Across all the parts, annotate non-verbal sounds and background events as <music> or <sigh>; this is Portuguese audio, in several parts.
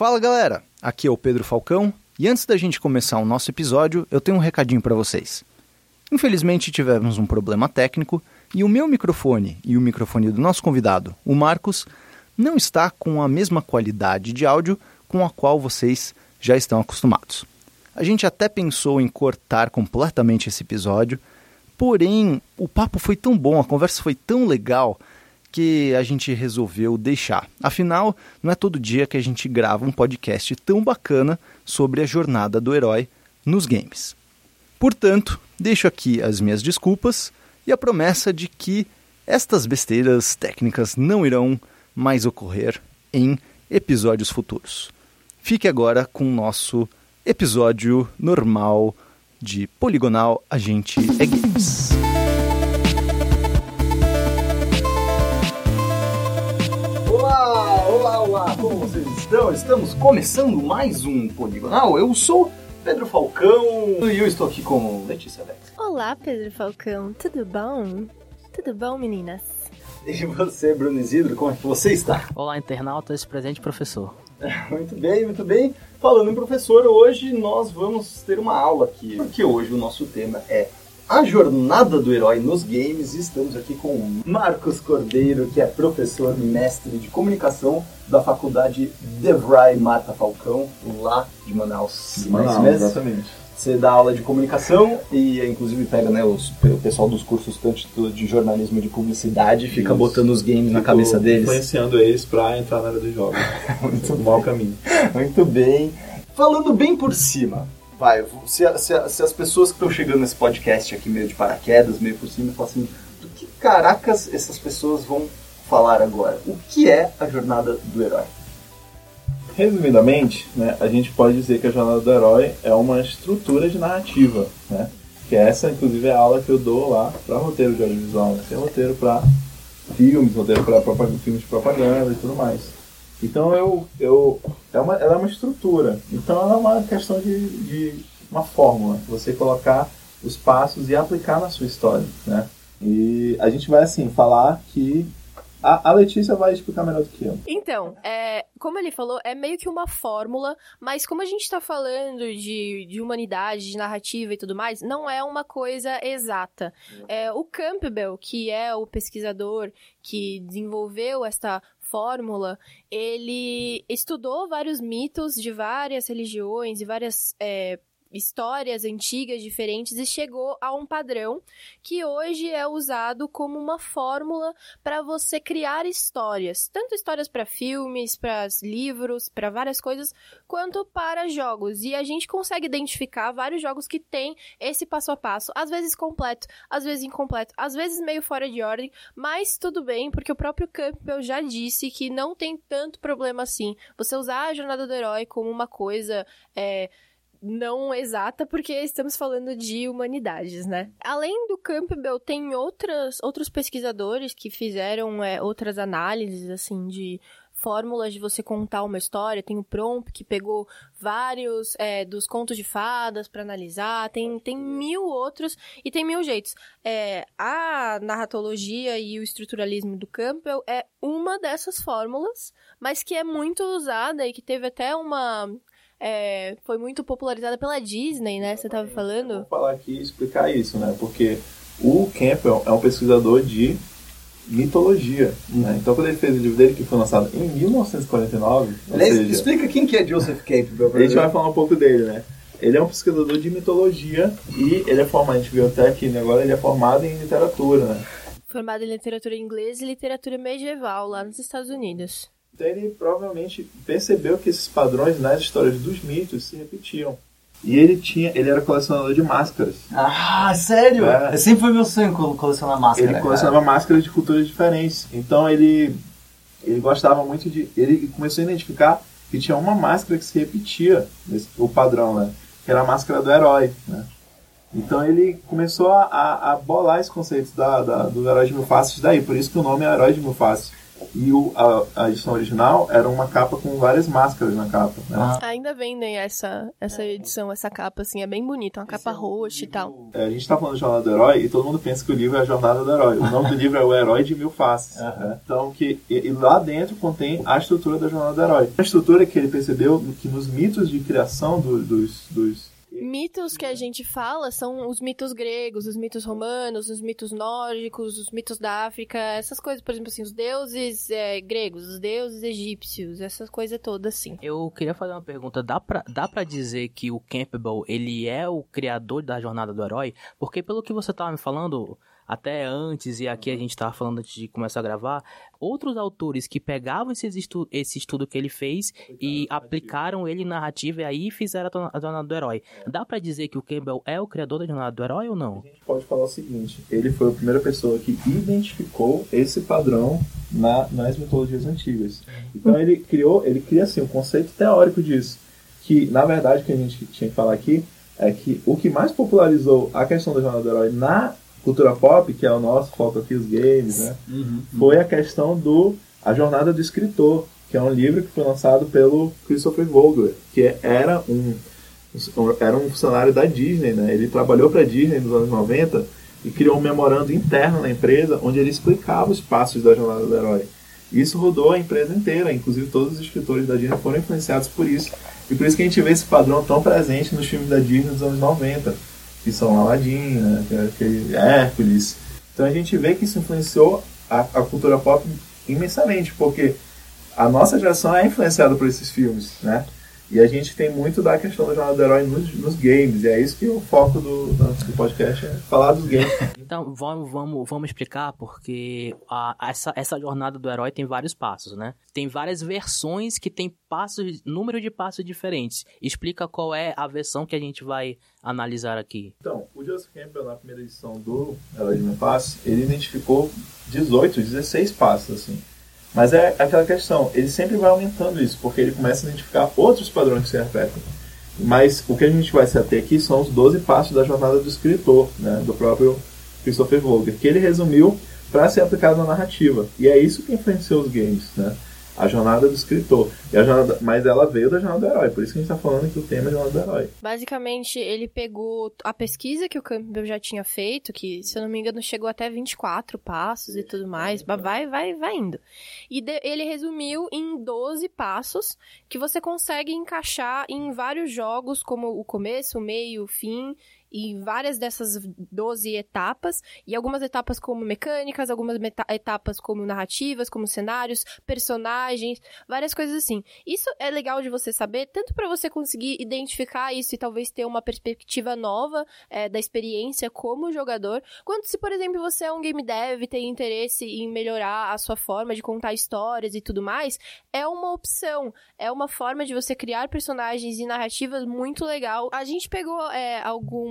Fala galera, aqui é o Pedro Falcão e antes da gente começar o nosso episódio, eu tenho um recadinho para vocês. Infelizmente tivemos um problema técnico e o meu microfone e o microfone do nosso convidado, o Marcos, não está com a mesma qualidade de áudio com a qual vocês já estão acostumados. A gente até pensou em cortar completamente esse episódio, porém o papo foi tão bom, a conversa foi tão legal que a gente resolveu deixar. Afinal, não é todo dia que a gente grava um podcast tão bacana sobre a jornada do herói nos games. Portanto, deixo aqui as minhas desculpas e a promessa de que estas besteiras técnicas não irão mais ocorrer em episódios futuros. Fique agora com o nosso episódio normal de Poligonal A Gente é Games. Olá, como vocês estão? Estamos começando mais um Poligonal. Eu sou Pedro Falcão e eu estou aqui com Letícia Vex. Olá, Pedro Falcão, tudo bom? Tudo bom, meninas? E você, Bruno Isidro, como é que você está? Olá, internautas, presente professor. <laughs> Muito bem, muito bem. Falando em professor, hoje nós vamos ter uma aula aqui, porque hoje o nosso tema é a jornada do herói nos games. Estamos aqui com o Marcos Cordeiro, que é professor mestre de comunicação da faculdade Devray Mata Falcão, lá de Manaus. De Manaus, é mesmo? exatamente. Você dá aula de comunicação e inclusive pega né, os, o pessoal dos cursos tanto de jornalismo e de publicidade e fica Isso. botando os games na Fico cabeça deles. Influenciando eles pra entrar na área dos jogos. <laughs> Muito um mau caminho. Muito bem. Falando bem por cima, vai, se, se- se as pessoas que estão chegando nesse podcast aqui meio de paraquedas, meio por cima, falam assim, do que caracas essas pessoas vão falar agora? O que é a jornada do herói? Resumidamente, né, a gente pode dizer que a jornada do herói é uma estrutura de narrativa, né? Que essa, inclusive, é a aula que eu dou lá para roteiro de audiovisual. Né? Tem roteiro para filmes, roteiro para filmes de propaganda e tudo mais. Então, eu, eu, é uma, ela é uma estrutura. Então, ela é uma questão de, de uma fórmula. Você colocar os passos e aplicar na sua história, né? E a gente vai, assim, falar que... A, Letícia vai explicar melhor do que eu. Então, é, como ele falou, é meio que uma fórmula, mas como a gente tá falando de, de humanidade, de narrativa e tudo mais, não é uma coisa exata. É, o Campbell, que é o pesquisador que desenvolveu esta fórmula, ele estudou vários mitos de várias religiões e várias é, histórias antigas diferentes e chegou a um padrão que hoje é usado como uma fórmula para você criar histórias, tanto histórias para filmes, para livros, para várias coisas, quanto para jogos. E a gente consegue identificar vários jogos que têm esse passo a passo, às vezes completo, às vezes incompleto, às vezes meio fora de ordem, mas tudo bem, porque o próprio Campbell já disse que não tem tanto problema assim. Você usar a jornada do herói como uma coisa é, não exata, porque estamos falando de humanidades, né? Além do Campbell, tem outras, outros pesquisadores que fizeram é, outras análises, assim, de fórmulas de você contar uma história. Tem o Prompt, que pegou vários é, dos contos de fadas para analisar. Tem, tem mil outros e tem mil jeitos. É, a narratologia e o estruturalismo do Campbell é uma dessas fórmulas, mas que é muito usada e que teve até uma é, foi muito popularizada pela Disney, né? Você estava falando? Vou falar aqui e explicar isso, né? Porque o Campbell é um pesquisador de mitologia, né? Então quando ele fez o livro dele, que foi lançado em 1949, ou Aliás, seja, explica quem que é Joseph Campbell. a gente vai falar um pouco dele, né? Ele é um pesquisador de mitologia e ele é formado, a gente viu até aqui, né? agora ele é formado em literatura, né? Formado em literatura inglesa e literatura medieval lá nos Estados Unidos. Então ele provavelmente percebeu que esses padrões nas histórias dos mitos se repetiam. E ele tinha, ele era colecionador de máscaras. Ah, sério? É. Sempre foi meu sonho col- colecionar máscara. ele cara. colecionava máscaras de culturas diferentes. Então ele ele gostava muito de ele começou a identificar que tinha uma máscara que se repetia nesse, o padrão, né? Que era a máscara do herói, né? Então ele começou a, a, a bolar esses conceitos da, da, do herói de mil faces daí, por isso que o nome é herói de mil faces. E o, a, a edição original era uma capa com várias máscaras na capa. Né? Ah. Ainda vendem essa, essa edição, essa capa, assim, é bem bonita, uma capa roxa e tal. É, a gente tá falando de Jornada do Herói e todo mundo pensa que o livro é a Jornada do Herói. O nome do livro é O Herói de Mil Faces. né? Então, que, e, e lá dentro contém a estrutura da Jornada do Herói. A estrutura que ele percebeu que nos mitos de criação do- dos, dos Mitos que a gente fala são os mitos gregos, os mitos romanos, os mitos nórdicos, os mitos da África, essas coisas, por exemplo, assim, os deuses é, gregos, os deuses egípcios, essas coisas todas assim. Eu queria fazer uma pergunta. Dá pra, dá pra dizer que o Campbell, ele é o criador da jornada do herói? Porque pelo que você tava me falando, até antes, e aqui a gente tava falando antes de começar a gravar, outros autores que pegavam esse, estu esse estudo que ele fez e aplicaram ele em narrativa e aí fizeram a jorna- a jornada do herói. Dá pra dizer que o Campbell é o criador da jornada do herói ou não? A gente pode falar o seguinte: ele foi a primeira pessoa que identificou esse padrão na- nas mitologias antigas. Então ele criou, ele cria assim um conceito teórico disso, que na verdade o que a gente tinha que falar aqui é que o que mais popularizou a questão da jornada do herói na cultura pop, que é o nosso foco aqui os games, né, foi a questão do a jornada do escritor, que é um livro que foi lançado pelo Christopher Vogler, que era um era um funcionário da Disney, né? Ele trabalhou para a Disney nos anos 90 e criou um memorando interno na empresa onde ele explicava os passos da jornada do herói. Isso rodou a empresa inteira, inclusive todos os escritores da Disney foram influenciados por isso. E por isso que a gente vê esse padrão tão presente nos filmes da Disney dos anos 90, que são Aladdin, né? que é Hércules. Então a gente vê que isso influenciou a, a cultura pop imensamente, porque a nossa geração é influenciada por esses filmes, né? E a gente tem muito da questão da jornada do herói nos, nos games, e é isso que o foco do, do podcast é falar dos games. <laughs> Então, vamos, vamos, vamos explicar, porque a- essa, essa jornada do herói tem vários passos, né? Tem várias versões que tem passos, número de passos diferentes. Explica qual é a versão que a gente vai analisar aqui. Então, o Joseph Campbell, na primeira edição do Herói de Mil Passos, ele identificou 18, 16 passos, assim. Mas é aquela questão, ele sempre vai aumentando isso, porque ele começa a identificar outros padrões que se repetem. Mas o que a gente vai se ater aqui são os 12 passos da jornada do escritor, né, do próprio Christopher Vogler, que ele resumiu para ser aplicado na narrativa. E é isso que influenciou os games, né? A jornada do escritor. E a jornada, mas ela veio da jornada do herói, por isso que a gente está falando que o tema é a jornada do herói. Basicamente, ele pegou a pesquisa que o Campbell já tinha feito, que, se eu não me engano, chegou até 24 passos e tudo mais. Vai, vai, vai indo. E de- ele resumiu em 12 passos que você consegue encaixar em vários jogos, como o começo, o meio, o fim. E várias dessas 12 etapas, e algumas etapas como mecânicas, algumas etapas como narrativas, como cenários, personagens, várias coisas assim. Isso é legal de você saber, tanto para você conseguir identificar isso e talvez ter uma perspectiva nova é, da experiência como jogador, quanto se, por exemplo, você é um game dev e tem interesse em melhorar a sua forma de contar histórias e tudo mais, é uma opção, é uma forma de você criar personagens e narrativas muito legal. A gente pegou é,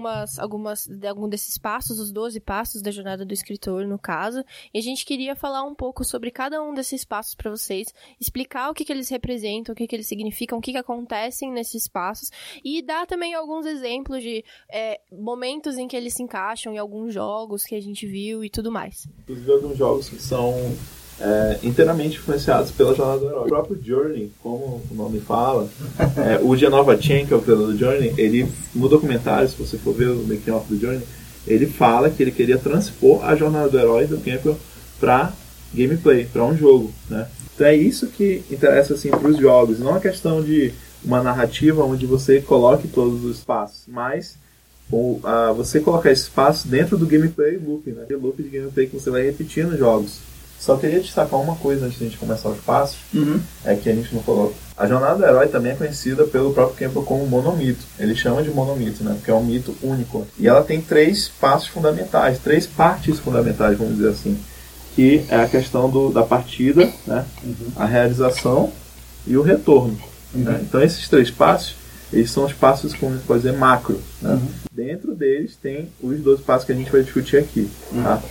algumas, algumas, de algum desses passos, os 12 passos da jornada do escritor, no caso, e a gente queria falar um pouco sobre cada um desses passos para vocês, explicar o que, que eles representam, o que, que eles significam, o que, que acontecem nesses passos, e dar também alguns exemplos de é, momentos em que eles se encaixam em alguns jogos que a gente viu e tudo mais. inclusive alguns jogos que são é, inteiramente influenciados pela jornada do herói. O próprio Journey, como o nome fala, é, o Genova Chen, que é o criador do Journey, ele, no documentário, se você for ver o making of do Journey, ele fala que ele queria transpor a jornada do herói do Campbell para gameplay, para um jogo, né? Então é isso que interessa assim para os jogos, não a questão de uma narrativa onde você coloque todos os passos, mas ou, ah, você colocar espaço dentro do gameplay loop, né? Aquele loop de gameplay que você vai repetir nos jogos. Só queria destacar uma coisa antes de a gente começar os passos, é que a gente não falou. A jornada do herói também é conhecida pelo próprio Campbell como monomito. Ele chama de monomito, né? Porque é um mito único. E ela tem três passos fundamentais, três partes fundamentais, vamos dizer assim. Que é a questão do, da partida, né? a realização e o retorno. né? Então esses três passos, eles são os passos, como a gente pode dizer, macro. Né? Dentro deles tem os 12 passos que a gente vai discutir aqui. Tá?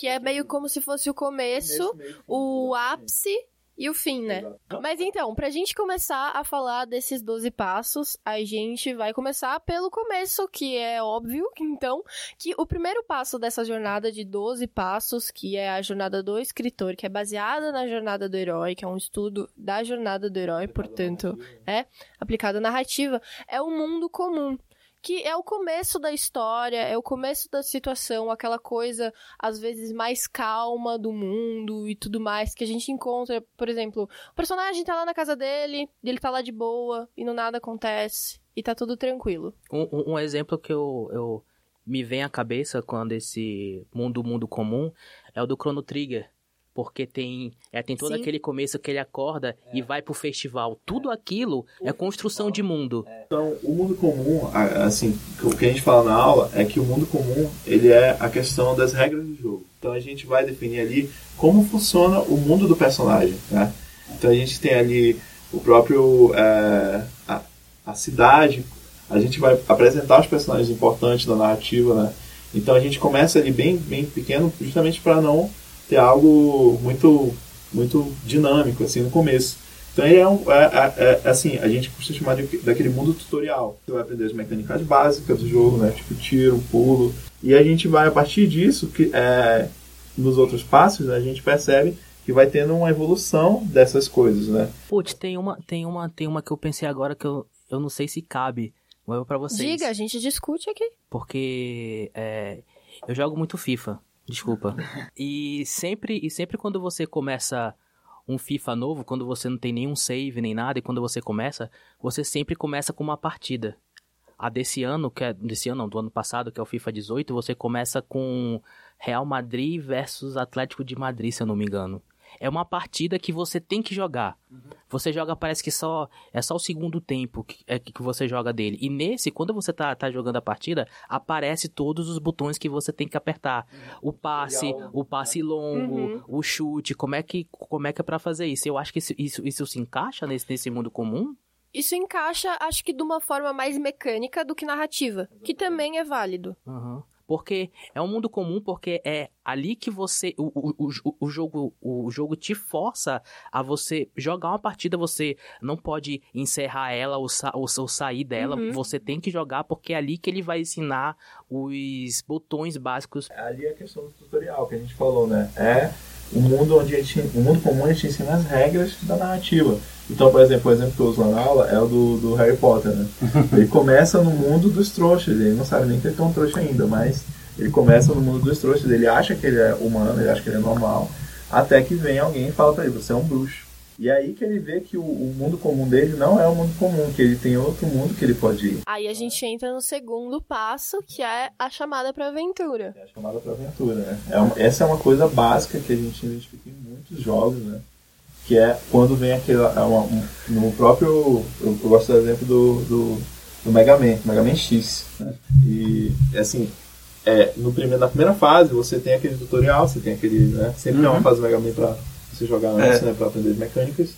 Que é meio como se fosse o começo, o ápice e o fim, né? Mas então, pra gente começar a falar desses 12 passos, a gente vai começar pelo começo, que é óbvio, então, que o primeiro passo dessa jornada de 12 passos, que é a jornada do escritor, que é baseada na jornada do herói, que é um estudo da jornada do herói, portanto, é aplicada à narrativa, é o mundo comum que é o começo da história, é o começo da situação, aquela coisa às vezes mais calma do mundo e tudo mais que a gente encontra, por exemplo, o personagem tá lá na casa dele, ele tá lá de boa e no nada acontece e tá tudo tranquilo. Um, um- um exemplo que eu, eu me vem à cabeça quando esse mundo mundo comum é o do Chrono Trigger. Porque tem, é, tem todo Sim. aquele começo que ele acorda e vai pro festival. Tudo aquilo é construção de mundo. Então, o mundo comum, a- assim, o que a gente fala na aula é que o mundo comum, ele é a questão das regras do jogo. Então, a gente vai definir ali como funciona o mundo do personagem, né? Então, a gente tem ali o próprio, é, a, a cidade, a gente vai apresentar os personagens importantes da narrativa, né? Então, a gente começa ali bem, bem pequeno, justamente para não ter algo muito, muito dinâmico, assim, no começo. Então ele é, um, é, é- é, assim, a gente costuma chamar de, daquele mundo tutorial. Você vai aprender as mecânicas básicas do jogo, né? Tipo tiro, pulo. E a gente vai, a partir disso, que é, nos outros passos, né, a gente percebe que vai tendo uma evolução dessas coisas, né? Putz, tem uma, tem uma, tem uma que eu pensei agora que eu, eu não sei se cabe. Vou pra vocês. Diga, a gente discute aqui. Porque é, eu jogo muito FIFA, desculpa. E sempre, e sempre quando você começa um FIFA novo, quando você não tem nenhum save nem nada, e quando você começa, você sempre começa com uma partida. A desse ano, que é desse ano, não, do ano passado, que é o FIFA 18, você começa com Real Madrid versus Atlético de Madrid, se eu não me engano. É uma partida que você tem que jogar. Você joga, parece que só é só o segundo tempo que, é, que você joga dele. E nesse, quando você tá, tá jogando a partida, aparece todos os botões que você tem que apertar. O passe, o passe longo, Uhum. o chute, como é que como é que é para fazer isso? Eu acho que isso, isso, isso se encaixa nesse, nesse mundo comum. Isso encaixa, acho que de uma forma mais mecânica do que narrativa, que também é válido. Aham. Porque é um mundo comum, porque é ali que você. O, o, o, o jogo, o jogo te força a você jogar uma partida, você não pode encerrar ela ou, sa, ou, ou sair dela. Uhum. Você tem que jogar, porque é ali que ele vai ensinar os botões básicos. Ali é a questão do tutorial que a gente falou, né? É o mundo onde a gente, o mundo comum a gente ensina as regras da narrativa. Então, por exemplo, o exemplo que eu uso lá na aula é o do, do Harry Potter, né? <laughs> Ele começa no mundo dos trouxas, ele não sabe nem que ele é um trouxa ainda, mas ele começa no mundo dos trouxas, ele acha que ele é humano, ele acha que ele é normal, até que vem alguém e fala pra ele, você é um bruxo. E é aí que ele vê que o, o mundo comum dele não é o mundo comum, que ele tem outro mundo que ele pode ir. Aí a gente entra no segundo passo, que é a chamada pra aventura. É a chamada para aventura, né? É uma- essa é uma coisa básica que a gente identifica em muitos jogos, né? Que é quando vem aquele. é uma- um- no próprio. Eu, eu gosto do exemplo do, do, do Mega Man, Mega Man X. Né? E, assim, é, no primeiro, na primeira fase você tem aquele tutorial, você tem aquele. Né? Sempre tem uma fase do Mega Man pra você jogar antes, né? Pra aprender as mecânicas.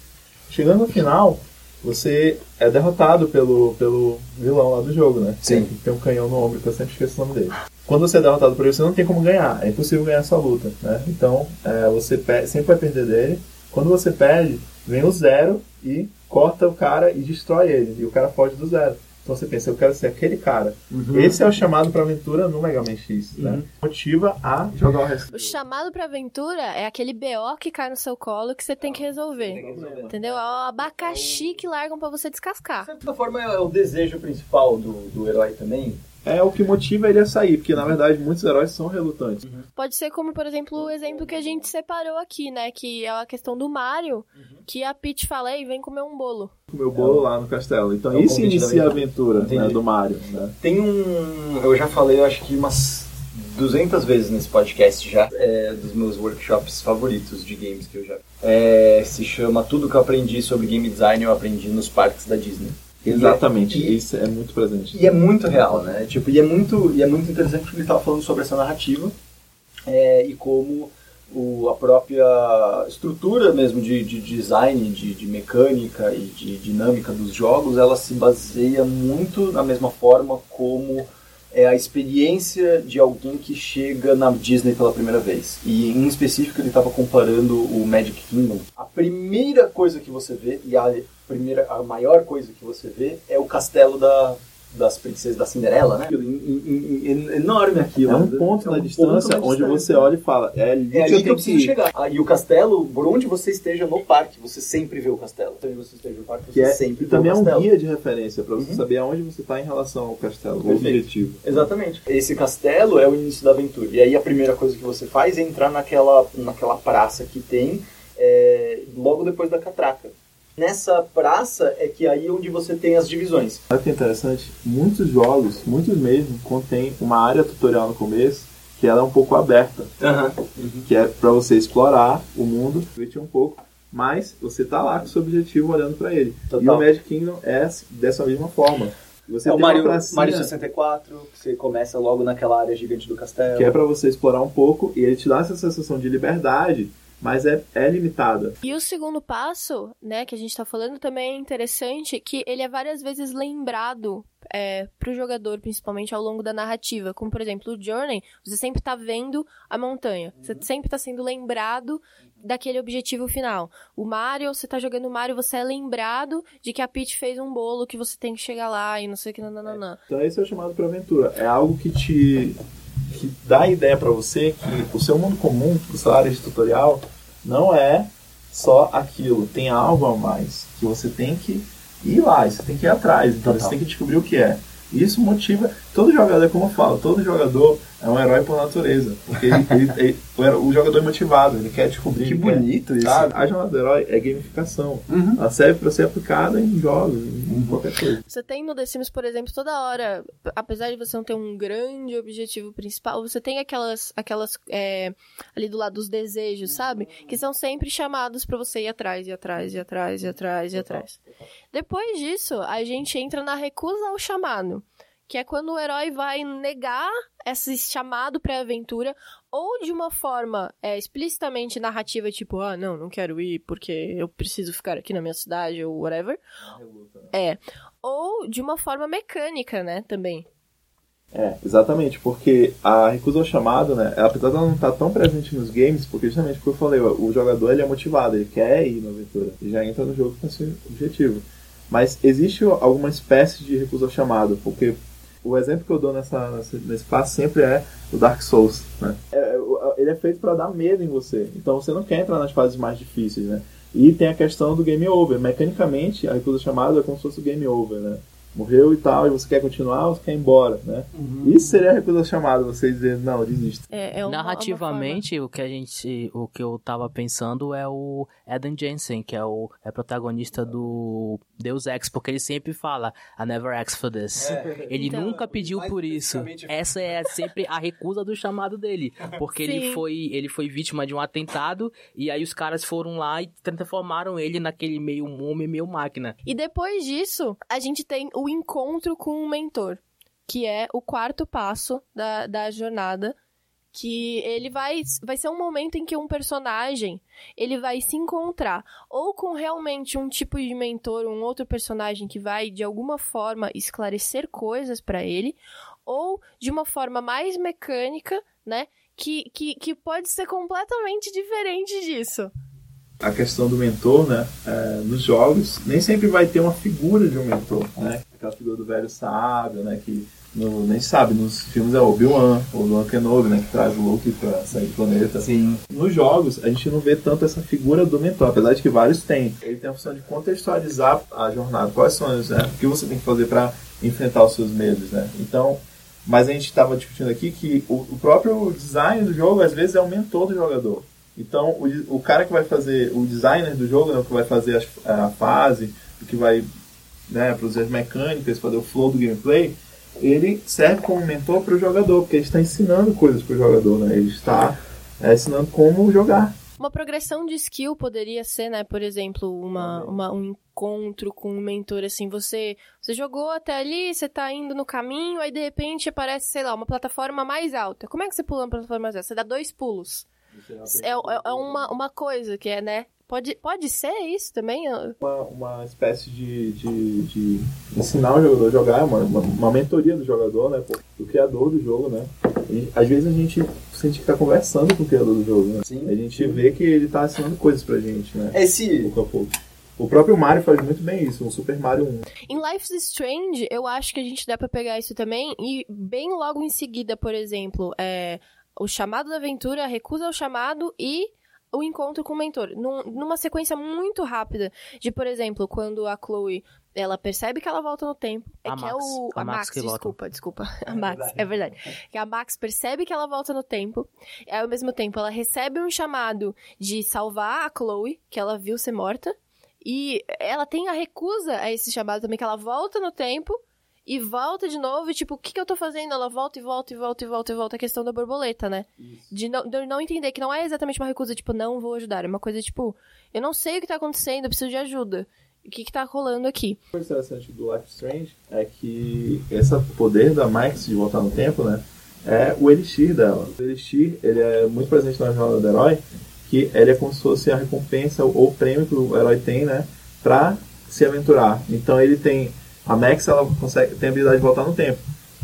Chegando no final, você é derrotado pelo, pelo vilão lá do jogo, né? Sim. Tem, tem um canhão no ombro, que eu sempre esqueço o nome dele. Quando você é derrotado por ele, você não tem como ganhar. É impossível ganhar essa luta, né? Então, é, você sempre vai perder dele. Quando você perde, vem o zero e corta o cara e destrói ele. E o cara foge do zero. Então você pensa, eu quero ser aquele cara. Esse é o chamado pra aventura no Mega Man X, né? Motiva a jogar o resto. O chamado pra aventura é aquele BO que cai no seu colo que você tem que resolver. Entendeu? É o abacaxi que largam pra você descascar. De certa forma, é o desejo principal do, do herói também. É o que motiva ele a sair, porque na verdade muitos heróis são relutantes. Pode ser como, por exemplo, o exemplo que a gente separou aqui, né? Que é a questão do Mario, que a Peach fala, ei, vem comer um bolo. Comer o bolo lá no castelo. Então É isso inicia a aventura. né, do Mario, né? Tem um. Eu já falei, eu acho que umas 200 vezes nesse podcast já. É dos meus workshops favoritos de games que eu já. É, se chama Tudo que eu aprendi sobre game design, eu aprendi nos parques da Disney. É- Exatamente, e- isso é muito presente. E é muito real, né? Tipo, e é muito, e é muito interessante porque ele estava falando sobre essa narrativa é, e como o, a própria estrutura mesmo de, de design, de, de mecânica e de dinâmica dos jogos, ela se baseia muito na mesma forma como é a experiência de alguém que chega na Disney pela primeira vez. E em específico ele estava comparando o Magic Kingdom. A primeira coisa que você vê e a primeira, a maior coisa que você vê é o castelo da das princesas da Cinderela, né? Enorme aquilo. É um ponto, é na, um distância ponto na onde distância. você olha e fala, é ali, É ali que eu tenho preciso ir. chegar. Ah, e o castelo, por onde você esteja no parque, você sempre vê o castelo. Onde você esteja no parque, você Que é, sempre e vê também o é um castelo. guia de referência para você Uhum. saber aonde você está em relação ao castelo, o Perfeito. objetivo. Exatamente. Esse castelo é o início da aventura. E aí a primeira coisa que você faz é entrar naquela, naquela praça que tem é, logo depois da catraca. Nessa praça é que aí é onde você tem as divisões. Sabe o que é interessante? Muitos jogos, muitos mesmo, contém uma área tutorial no começo que ela é um pouco aberta, que é para você explorar o mundo, divertir um pouco, mas você tá lá com o seu objetivo olhando para ele. E Total. o Magic Kingdom é dessa mesma forma. Você é o Mario, Mario 64, que você começa logo naquela área gigante do castelo. que é para você explorar um pouco e ele te dá essa sensação de liberdade, mas é, é limitada. E o segundo passo, né, que a gente tá falando também é interessante, que ele é várias vezes lembrado é, pro jogador, principalmente ao longo da narrativa. Como, por exemplo, o Journey, você sempre tá vendo a montanha. Você sempre tá sendo lembrado daquele objetivo final. O Mario, você tá jogando o Mario, você é lembrado de que a Peach fez um bolo que você tem que chegar lá e não sei o que, nananã. Então esse é o chamado para aventura. É algo que te que dá a ideia para você que o seu mundo comum, a sua área de tutorial, não é só aquilo. Tem algo a mais que você tem que ir lá, você tem que ir atrás. Então Total. você tem que descobrir o que é. E isso motiva todo jogador, como eu falo, todo jogador é um herói por natureza. Porque ele- ele- ele- <laughs> o jogador é motivado, ele quer descobrir. Que ele quer- bonito isso. Sabe? A jornada do herói é gamificação. Uhum. Ela serve para ser aplicada em jogos, em qualquer coisa. Você tem no The Sims, por exemplo, toda hora, apesar de você não ter um grande objetivo principal, você tem aquelas, aquelas é, ali do lado dos desejos, sabe? Que são sempre chamados pra você ir atrás, ir atrás, ir atrás, ir atrás, ir atrás. Depois disso, a gente entra na recusa ao chamado, que é quando o herói vai negar esse chamado pra aventura ou de uma forma é, explicitamente narrativa, tipo, ah, não, não quero ir porque eu preciso ficar aqui na minha cidade ou whatever. É. Ou de uma forma mecânica, né, também. É, exatamente, porque a recusa ao chamado, né, apesar de ela não estar tão presente nos games, porque justamente porque eu falei, o jogador ele é motivado, ele quer ir na aventura, ele já entra no jogo com esse objetivo. Mas existe alguma espécie de recusa ao chamado, porque o exemplo que eu dou nessa, nesse passo sempre é o Dark Souls, né? É, o- ele é feito para dar medo em você, então você não quer entrar nas fases mais difíceis, né? E tem a questão do game over. Mecanicamente, a recusa ao chamado é como se fosse o game over, né? Morreu e tal, e você quer continuar ou você quer ir embora, né? Isso seria a recusa ao chamado, você dizer, não, desista. É, é uma, Narrativamente, o que a gente, o que eu tava pensando é o Eden Jensen, que é o é protagonista do Deus Ex, porque ele sempre fala I never asked for this. Ele Então, nunca pediu por isso. Essa é sempre a recusa do chamado dele, porque ele foi ele foi vítima de um atentado e aí os caras foram lá e transformaram ele naquele meio homem, meio máquina. E depois disso, a gente tem o encontro com um mentor, que é o quarto passo da, da jornada, que ele vai, vai ser um momento em que um personagem ele vai se encontrar ou com realmente um tipo de mentor, um outro personagem que vai de alguma forma esclarecer coisas pra ele, ou de uma forma mais mecânica, né? Que, que, que pode ser completamente diferente disso. a questão do mentor, né? é, nos jogos, nem sempre vai ter uma figura de um mentor, né? Aquela figura do velho sábio, né? Que no, nem sabe, nos filmes é Obi-Wan, Obi-Wan Kenobi, né? Que traz o Luke pra sair do planeta. Sim. Nos jogos, a gente não vê tanto essa figura do mentor, apesar de que vários têm. Ele tem a função de contextualizar a jornada, quais são os, né? O que você tem que fazer para enfrentar os seus medos, né? Então, mas a gente estava discutindo aqui que o, o próprio design do jogo, às vezes, é o mentor do jogador. Então, o, o cara que vai fazer, o designer do jogo, né, que vai fazer as- a fase, que vai né, produzir as mecânicas, fazer o flow do gameplay, ele serve como mentor para o jogador, porque ele está ensinando coisas para o jogador, né? Ele está é, ensinando como jogar. Uma progressão de skill poderia ser, né, por exemplo, uma, uma- um encontro com um mentor, assim, você, você jogou até ali, você tá indo no caminho, aí de repente aparece, sei lá, uma plataforma mais alta. Como é que você pula uma plataforma mais alta? Você dá dois pulos. É, é, é uma, uma coisa que é, né, Pode, pode ser isso também? Uma, uma espécie de, de, de ensinar o jogador a jogar, uma, uma, uma mentoria do jogador, né? Do criador do jogo, né? E, às vezes a gente sente que tá conversando com o criador do jogo, né? Sim. A gente vê que ele tá ensinando coisas pra gente, né? Esse. Pouco a pouco. O próprio Mario faz muito bem isso, o Super Mario 1. Em Life's Strange, eu acho que a gente dá pra pegar isso também, e bem logo em seguida, por exemplo, é, o chamado da aventura, a recusa ao chamado e o encontro com o mentor. Num, numa sequência muito rápida, de, por exemplo, quando a Chloe ela percebe que ela volta no tempo. É A que é Max. o. A A, Max Max, desculpa, desculpa. A Max, é verdade. Que a Max percebe que ela volta no tempo. E ao mesmo tempo, ela recebe um chamado de salvar a Chloe, que ela viu ser morta. E ela tem a recusa a esse chamado também, que ela volta no tempo e volta de novo, e tipo, o que, que eu tô fazendo? Ela volta e volta e volta e volta e volta. A questão da borboleta, né? De não, de não entender que não é exatamente uma recusa, tipo, não vou ajudar. É uma coisa tipo, eu não sei o que tá acontecendo, eu preciso de ajuda. O que que tá rolando aqui? O interessante do Life Strange é que esse poder da Max de voltar no tempo, né? É o Elixir dela. O Elixir, ele é muito presente na jornada do herói, que ele é como se fosse a recompensa ou o prêmio que o herói tem, né? Pra se aventurar. Então ele tem... A Max, ela consegue, tem a habilidade de voltar no tempo.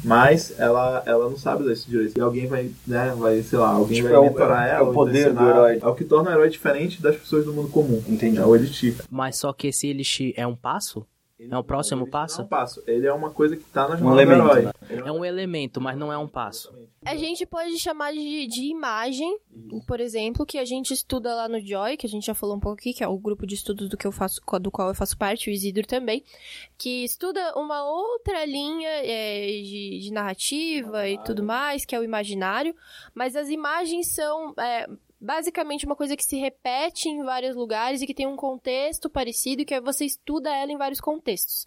Mas ela, ela não sabe usar isso direito. E alguém vai, né, vai, sei lá, alguém Tipo, vai é o- mentorar é o ela. ou poder do herói. É o que torna o herói diferente das pessoas do mundo comum. Entendi. É o Elixir. Mas só que esse Elixir é um passo? É o próximo Ele passo? Não é um passo. Ele é uma coisa que tá na Um jornada do elemento, herói. né? Ele É um elemento, mas não é um passo. A gente pode chamar de, de imagem, por exemplo, que a gente estuda lá no Joy, que a gente já falou um pouco aqui, que é o grupo de estudos do que eu faço, do qual eu faço parte, o Isidro também, que estuda uma outra linha é, de, de narrativa e tudo mais, que é o imaginário, mas as imagens são é, basicamente uma coisa que se repete em vários lugares e que tem um contexto parecido, que aí você estuda ela em vários contextos.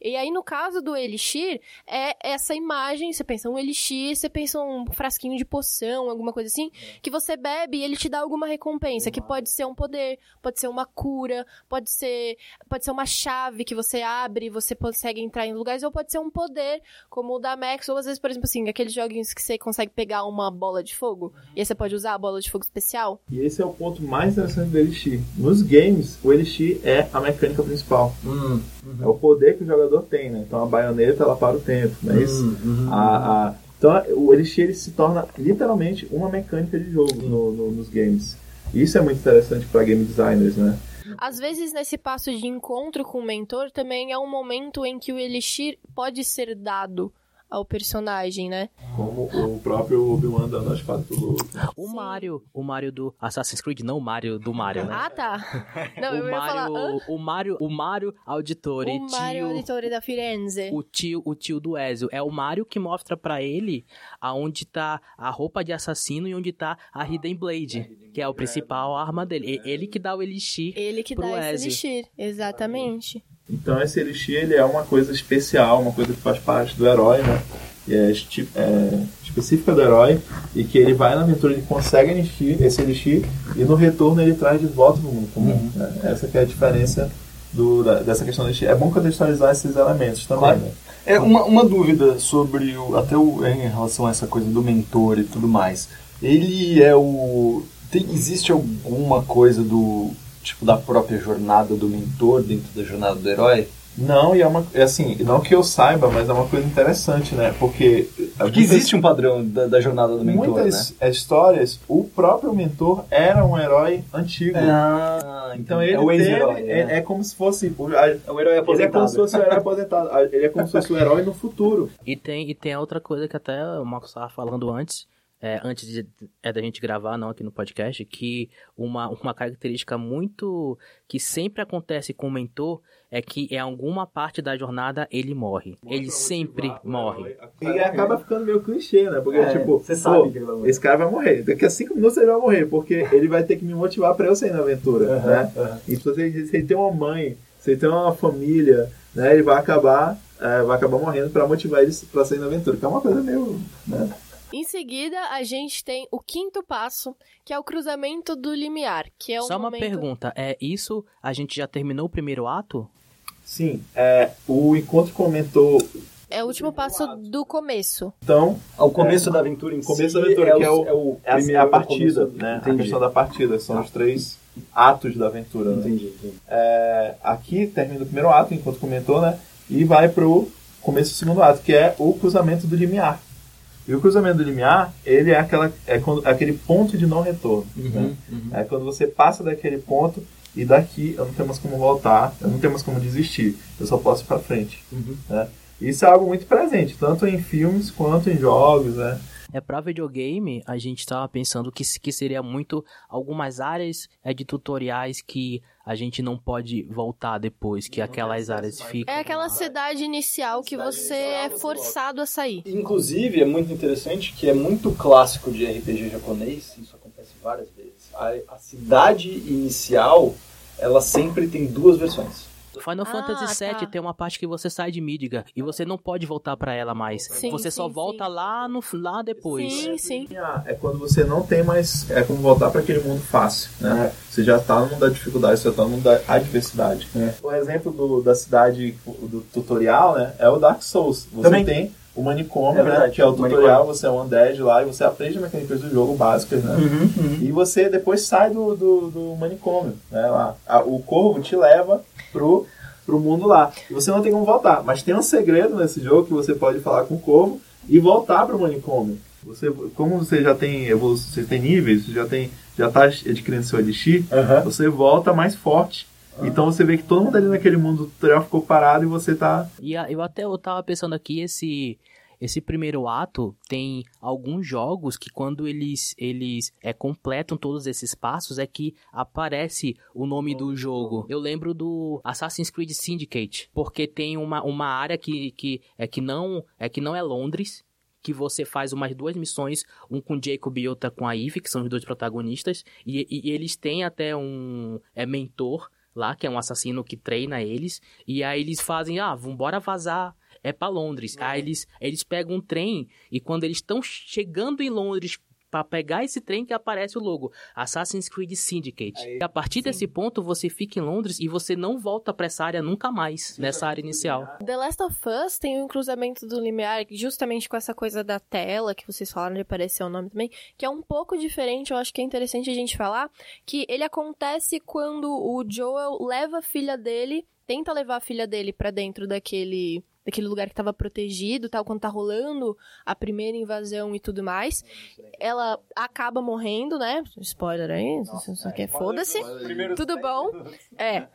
E aí, no caso do Elixir, é essa imagem, você pensa um Elixir, você pensa um frasquinho de poção, alguma coisa assim, que você bebe e ele te dá alguma recompensa, que pode ser um poder, pode ser uma cura, pode ser, pode ser uma chave que você abre e você consegue entrar em lugares, ou pode ser um poder, como o da Max, ou às vezes, por exemplo, assim, aqueles joguinhos que você consegue pegar uma bola de fogo, e aí você pode usar a bola de fogo especial. E esse é o ponto mais interessante do Elixir. Nos games, o Elixir é a mecânica principal. Hum, É o poder que o jogador tem, né? Então a baioneta, ela para o tempo, não é isso? hum, A, a- Então o Elixir ele se torna literalmente uma mecânica de jogo no- no- nos games. E Isso é muito interessante para game designers, né? Às vezes, nesse passo de encontro com o mentor, também é um momento em que o Elixir pode ser dado ao personagem, né? Como o próprio Obi-Wan dando as fadas pro Luke. O Sim. Mario, o Mario do Assassin's Creed, não o Mario do Mario, né? Ah, tá. <laughs> Não, eu o ia falar... Mario, hã? o Mario, o Mario Auditore, O Mario tio, Auditore da Firenze. o tio, o tio do Ezio. É o Mario que mostra pra ele aonde tá a roupa de assassino e onde tá a Hidden Blade, que é o principal arma dele. E- Ele que dá o elixir. Ele que pro dá esse Ezio. Elixir. Exatamente. Então esse Elixir ele é uma coisa especial, uma coisa que faz parte do herói, né? E é, é específica do herói e que ele vai na aventura, ele consegue elixir, esse Elixir e no retorno ele traz de volta pro mundo comum. né? Essa que é a diferença do, da- dessa questão do Elixir. É bom contextualizar esses elementos também, Claro. né? É uma, uma dúvida sobre o, até o, em relação a essa coisa do mentor e tudo mais. Ele é o tem, existe alguma coisa do tipo da própria jornada do mentor dentro da jornada do herói? Não, e é uma é assim, não que eu saiba, mas é uma coisa interessante, né? Porque, Porque existe um padrão da, da jornada do mentor, muitas né? histórias, o próprio mentor era um herói antigo. Ah, Então ele é o ex-herói. é, né? é como se fosse o- a- É o herói ele é aposentado. como se fosse o herói aposentado. Ele é como se fosse o herói no futuro. E tem, e tem a outra coisa que até o Marcos estava falando antes, é, antes de, é da gente gravar, não aqui no podcast, que uma, uma característica muito que sempre acontece com o mentor é que em alguma parte da jornada ele morre. Ele sempre morre. E acaba ficando meio clichê, né? Porque, É, tipo, você sabe pô, que ele vai morrer. esse cara vai morrer. Daqui a cinco minutos ele vai morrer, porque ele vai ter que me motivar pra eu sair na aventura, né? Então, se ele, se ele tem uma mãe, se ele tem uma família, né? Ele vai acabar, é, vai acabar morrendo pra motivar ele pra sair na aventura. Que é uma coisa meio, né? Em seguida, a gente tem o quinto passo, que é o cruzamento do limiar, que é o Só uma momento... pergunta, é isso? A gente já terminou o primeiro ato? Sim, é, o encontro com o mentor, É o último passo do começo. então, Ao começo da aventura em começo da aventura, que é o- é o é a, é a partida, começo. né? A Entendi. questão da partida, são os três atos da aventura. Né? Entendi, entendi. É, aqui termina o primeiro ato, enquanto comentou, né? E vai pro começo do segundo ato, que é o cruzamento do limiar. E o cruzamento do limiar, ele é, aquela, é, quando, é aquele ponto de não retorno. né? É quando você passa daquele ponto e daqui eu não tenho mais como voltar, eu não tenho mais como desistir, eu só posso ir para frente. né? Isso é algo muito presente, tanto em filmes quanto em jogos, né? É pra videogame, a gente tava pensando que, que seria muito algumas áreas é, de tutoriais que a gente não pode voltar depois, que aquelas áreas ficam. É aquela cidade inicial que você é forçado a sair. Inclusive, é muito interessante que é muito clássico de RPG japonês, isso acontece várias vezes. A, a cidade inicial, ela sempre tem duas versões. Final Ah, Fantasy VII tá. tem uma parte que você sai de Midgar e você não pode voltar pra ela mais. Sim, você só sim, volta sim. lá no lá depois. Sim, sim. É quando você não tem mais. É como voltar para aquele mundo fácil. Né? Você já está no mundo da dificuldade, você está no mundo da adversidade. O exemplo do, da cidade do tutorial né, é o Dark Souls. Você Também. tem o manicômio, É né, que é o o tutorial, manicômio. você é um undead lá e você aprende as mecânicas do jogo básicas, né? Uhum, E você depois sai do, do, do manicômio, né? Lá. A- o corvo te leva pro, pro mundo lá. E você não tem como voltar. Mas tem um segredo nesse jogo que você pode falar com o corvo e voltar pro manicômio. Você, como você já tem evolu- você tem níveis, você já tem já tá adquirindo seu elixir, Aham. você volta mais forte. Então você vê que todo mundo ali naquele mundo do tutorial ficou parado e você tá E eu até eu tava pensando aqui, esse esse primeiro ato tem alguns jogos que quando eles eles é, completam todos esses passos é que aparece o nome do jogo. Eu lembro do Assassin's Creed Syndicate, porque tem uma, uma área que, que é que não é que não é Londres, que você faz umas duas missões, um com Jacob e outra com a Eve, que são os dois protagonistas, e, e- e eles têm até um é, mentor lá, que é um assassino que treina eles, e aí eles fazem, ah, vambora vazar, é pra Londres. Aí eles, eles pegam um trem, e quando eles estão chegando em Londres pra pegar esse trem que aparece o logo, Assassin's Creed Syndicate. E a partir desse ponto, você fica em Londres e você não volta pra essa área nunca mais, nessa área inicial. The Last of Us tem um cruzamento do limiar justamente com essa coisa da tela que vocês falaram de aparecer o nome também, que é um pouco diferente, eu acho que é interessante a gente falar, que ele acontece quando o Joel leva a filha dele, tenta levar a filha dele pra dentro daquele daquele lugar que tava protegido, tal, quando tá rolando a primeira invasão e tudo mais. Ela acaba morrendo, né? Spoiler aí, se você só quer, foda-se. Tudo bom? <laughs> É.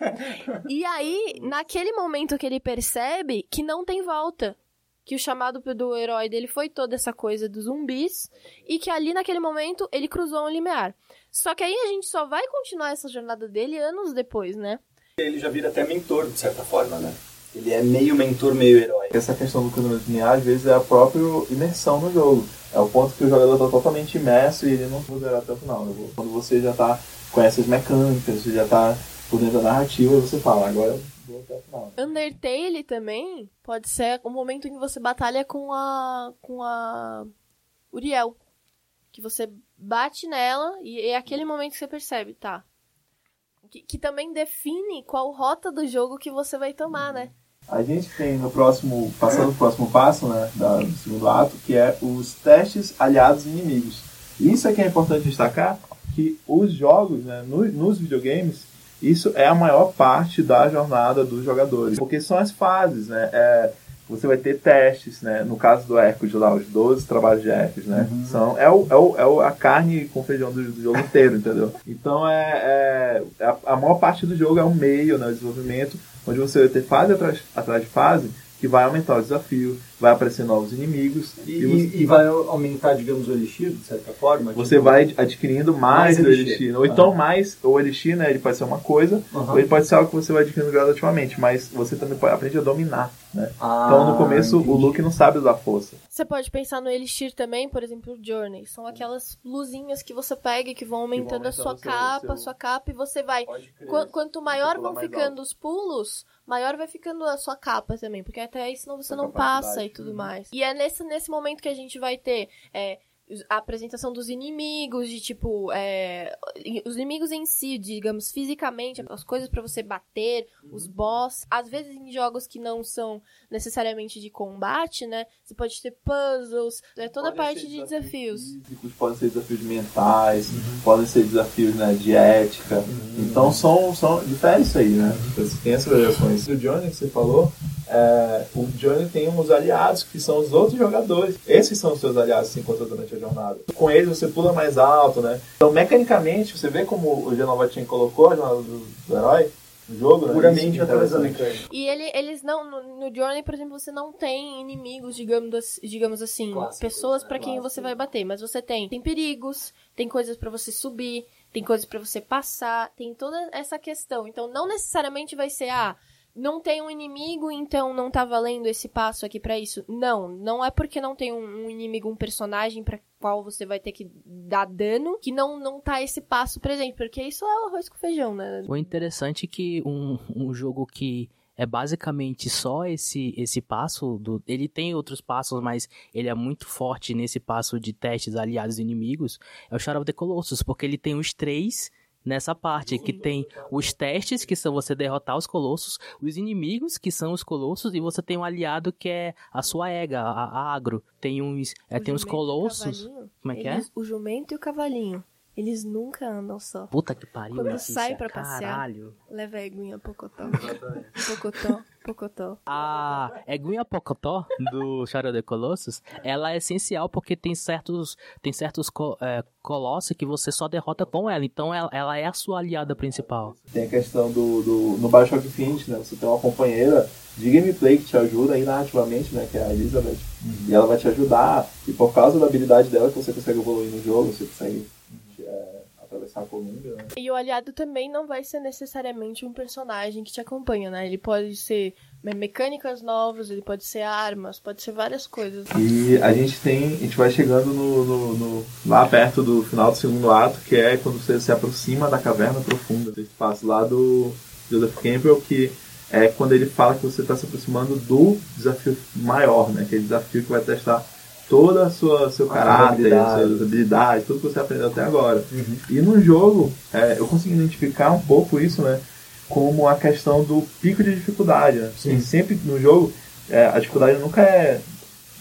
E aí, naquele momento que ele percebe que não tem volta. Que o chamado do herói dele foi toda essa coisa dos zumbis. E que ali, naquele momento, ele cruzou um limiar. Só que aí a gente só vai continuar essa jornada dele anos depois, né? Ele já vira até mentor, de certa forma, né? Ele é meio mentor, meio herói. essa questão do cruzamento linear, às vezes, é a própria imersão no jogo. É o ponto que o jogador está totalmente imerso e ele não vai zerar até o final. Vou- Quando você já tá, conhece as mecânicas, você já tá por dentro da narrativa, você fala, agora eu vou até o final. Undertale também pode ser o momento em que você batalha com a. com a. Uriel. Que você bate nela e é aquele momento que você percebe, tá? Que, que também define qual rota do jogo que você vai tomar, né? A gente tem no próximo, passando o próximo passo, né, da- do segundo ato, que é os testes aliados e inimigos. Isso é que é importante destacar, que os jogos, né, no- nos videogames, isso é a maior parte da jornada dos jogadores. Porque são as fases, né? É, você vai ter testes, né? No caso do Hércules lá, os 12 trabalhos de Hércules, né? São, é, o, é, o, é o- a carne com feijão do, do jogo inteiro, entendeu? Então é, é a, a maior parte do jogo é o meio, né? O desenvolvimento, onde você vai ter fase atrás, atrás de fase que vai aumentar o desafio, vai aparecer novos inimigos E, e, você, e- vai aumentar, digamos, o elixir, de certa forma? você Tipo, vai adquirindo mais, Mais do elixir. elixir. Ou então mais, o elixir, né? Ele pode ser uma coisa, Aham. ou ele pode ser algo que você vai adquirindo gradativamente, mas você também pode, aprende a dominar, né? Ah, Então no começo entendi. o Luke não sabe usar força. Você pode pensar no Elixir também, por exemplo, o Journey. São aquelas luzinhas que você pega e que vão aumentando a sua aumentando seu- capa, seu- a sua capa, e você vai. Qu- quanto maior vão ficando os pulos, maior vai ficando a sua capa também. Porque até aí senão você Sua não passa e tudo Uhum. mais. E é nesse, nesse momento que a gente vai ter. é, a apresentação dos inimigos, de tipo, é, os inimigos em si, digamos, fisicamente, as coisas para você bater, os boss. Às vezes em jogos que não são necessariamente de combate, né? Você pode ter puzzles, é toda Podem parte de desafios. Físicos, podem ser desafios mentais, podem ser desafios né, de ética. Então são, são difere isso aí, né? Você tem essas variações. O Johnny que você falou, é, o Johnny tem uns aliados que são os outros jogadores. Esses são os seus aliados que você encontra durante a jornada. Com eles você pula mais alto, né? Então mecanicamente, você vê como o Genovatin colocou a jornada do, do herói no jogo, né? Puramente é através da mecânica. E ele, eles não. No, no Journey, por exemplo, você não tem inimigos, digamos, digamos assim, Clássicos, pessoas né? pra quem Clássicos. você vai bater. Mas você tem, tem perigos, tem coisas pra você subir, tem coisas pra você passar, tem toda essa questão. Então não necessariamente vai ser, ah, não tem um inimigo, então não tá valendo esse passo aqui pra isso. Não, não é porque não tem um, um inimigo, um personagem pra qual você vai ter que dar dano, que não, não tá esse passo presente. Porque isso é o arroz com feijão, né? O interessante é que um, um jogo que é basicamente só esse esse passo do ele tem outros passos, mas ele é muito forte nesse passo de testes aliados e inimigos, é o Shadow of the Colossus, porque ele tem os três nessa parte, que tem os testes, que são você derrotar os colossos, os inimigos, que são os colossos, e você tem um aliado que é a sua ega, a, a agro. Tem uns, é, tem uns colossos. Como é que é? O jumento e o cavalinho. Eles nunca andam só. Puta que pariu, Quando Letícia, sai pra passear. Caralho. Leva a eguinha pocotó. pocotó, pocotó. A Eguinha Pocotó do Shadow of the Colossus, ela é essencial porque tem certos, tem certos co- é, colossos que você só derrota com ela. Então ela, ela é a sua aliada principal. Tem a questão do, do no Bioshock Infinite, né? Você tem uma companheira de gameplay que te ajuda aí narrativamente, né? Que é a Elizabeth. E ela vai te ajudar. E por causa da habilidade dela que você consegue evoluir no jogo, você consegue atravessar a coluna, né? E o aliado também não vai ser necessariamente um personagem que te acompanha, né? Ele pode ser me- mecânicas novas, ele pode ser armas, pode ser várias coisas. E a gente tem. A gente vai chegando no, no- no- lá perto do final do segundo ato, que é quando você se aproxima da caverna profunda. Esse passo lá do Joseph Campbell, que é quando ele fala que você está se aproximando do desafio maior, né? Aquele desafio que vai testar toda a sua seu caráter, habilidades. suas habilidades, tudo que você aprendeu até agora. E no jogo, é, eu consegui identificar um pouco isso, né? Como a questão do pico de dificuldade. Né? Tem sempre no jogo, é, a dificuldade nunca é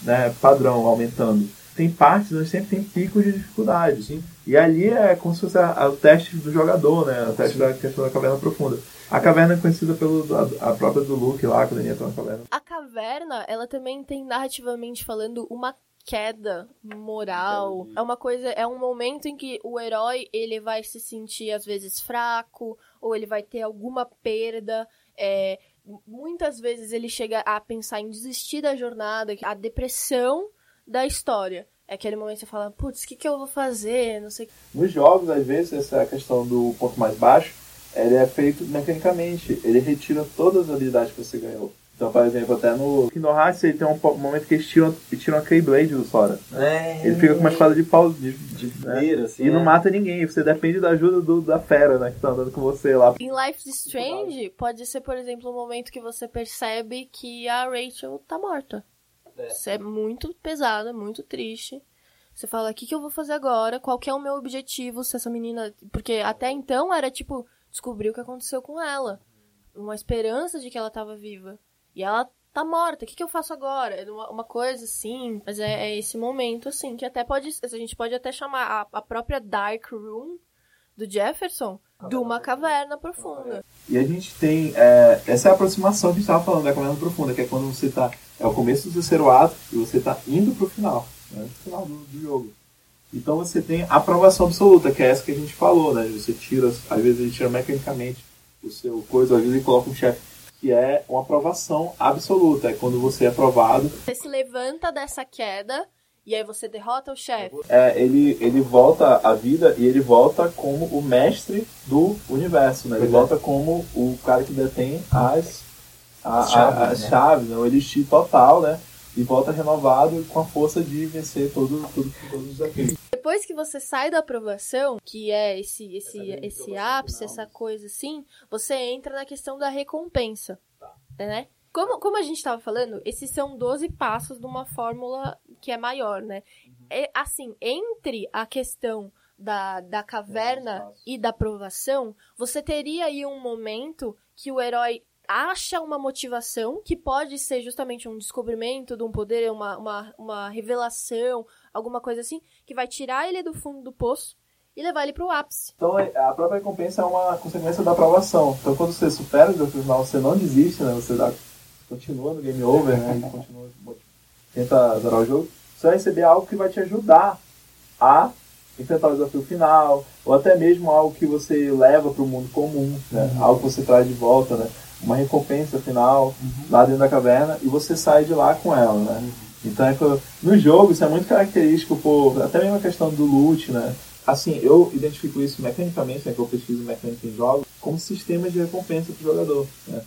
né, padrão, aumentando. Tem partes onde sempre tem picos de dificuldade. E ali é como se fosse a- a- o teste do jogador, né? O teste da questão da caverna profunda. A caverna é conhecida pelo a, a própria do Luke lá, quando ele entra na caverna. A caverna, ela também tem narrativamente falando uma queda moral. É uma coisa, é um momento em que o herói, ele vai se sentir às vezes fraco, ou ele vai ter alguma perda, é, muitas vezes ele chega a pensar em desistir da jornada, a depressão da história. É aquele momento que você fala, putz, o que, que eu vou fazer? Não sei. Nos jogos, às vezes, essa questão do ponto mais baixo, ele é feito mecanicamente. Ele retira todas as habilidades que você ganhou. Então, por exemplo, até no Kingdom Hearts, ele tem um momento que eles tiram, eles tiram a Keyblade do Sora. É. Ele fica com uma espada de pau de, de- né? Vira, assim, e não é. mata ninguém. Você depende da ajuda do- da fera, né? Que tá andando com você lá. Em Life is Strange, pode ser, por exemplo, um momento que você percebe que a Rachel tá morta. É. Isso é muito pesado, é muito triste. Você fala, o que, que eu vou fazer agora? Qual que é o meu objetivo se essa menina... Porque até então era, tipo, descobrir o que aconteceu com ela. Uma esperança de que ela tava viva. E ela tá morta, o que, que eu faço agora? É uma, uma coisa assim, mas é, é esse momento, assim, que até pode... A gente pode até chamar a, a própria Dark Room do Jefferson de uma caverna profunda. E a gente tem. é, essa é a aproximação que a gente estava falando da caverna profunda, que é quando você tá. É o começo do terceiro ato e você tá indo pro final. Né, pro final do, do jogo. Então você tem a aprovação absoluta, que é essa que a gente falou, né? Você tira, às vezes ele tira mecanicamente o seu coisa, às vezes ele coloca um chefe que é uma aprovação absoluta. É quando você é aprovado, Você se levanta dessa queda e aí você derrota o chefe. é, ele, ele volta à vida e ele volta como o mestre do universo, né? Ele volta como o cara que detém as, a- As a- chaves, as né? chaves, né? o elixir total, né? E volta renovado com a força de vencer todo, todo, todos os desafios. Depois que você sai da aprovação, que é esse esse esse ápice, essa coisa assim, você entra na questão da recompensa, né? Como, como a gente estava falando, esses são 12 passos de uma fórmula que é maior, né? é, assim, entre a questão da, da caverna e da provação, você teria aí um momento que o herói acha uma motivação que pode ser justamente um descobrimento de um poder, uma, uma, uma revelação, alguma coisa assim, que vai tirar ele do fundo do poço e levar ele pro ápice. Então é, a própria recompensa é uma consequência da aprovação. Então quando você supera o desafio final, você não desiste, né? Você dá, continua no game over, né? E continua, tenta zerar o jogo. Você vai receber algo que vai te ajudar a enfrentar o desafio final, ou até mesmo algo que você leva para o mundo comum, né? Uhum. Algo que você traz de volta, né? Uma recompensa final uhum. lá dentro da caverna e você sai de lá com ela, né? Uhum. Então, é que, no jogo, isso é muito característico, por, até mesmo a questão do loot, né? Assim, eu identifico isso mecanicamente, né, que eu pesquiso mecânica em jogos, como sistema de recompensa para o jogador. Né?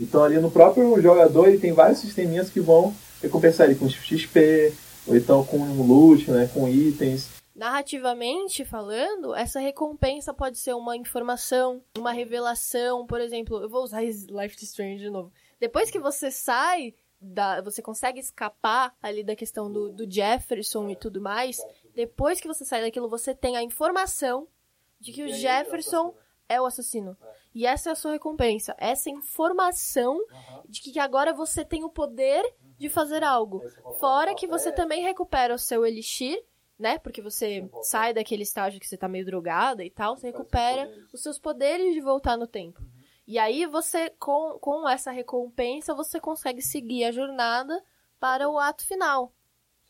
Então, ali no próprio jogador, ele tem vários sisteminhas que vão recompensar ele com XP, ou então com loot, né, com itens. Narrativamente falando, essa recompensa pode ser uma informação, uma revelação, por exemplo, eu vou usar <laughs> Life is Strange de novo. Depois que você sai da, você consegue escapar ali da questão do, do Jefferson e tudo mais, depois que você sai daquilo, você tem a informação de que o Jefferson é o assassino. E essa é a sua recompensa. Essa informação de que agora você tem o poder de fazer algo. Fora que você também recupera o seu elixir, né? Porque você sai daquele estágio que você tá meio drogada e tal, você recupera os seus poderes de voltar no tempo. E aí você, com, com essa recompensa, você consegue seguir a jornada para o ato final,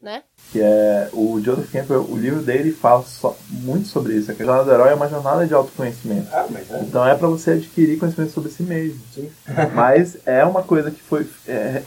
né? Que é o Joseph Campbell, o livro dele fala só, muito sobre isso. A jornada do herói é uma jornada de autoconhecimento. Ah, é. Então é para você adquirir conhecimento sobre si mesmo. Sim. <laughs> Mas é uma coisa que foi é,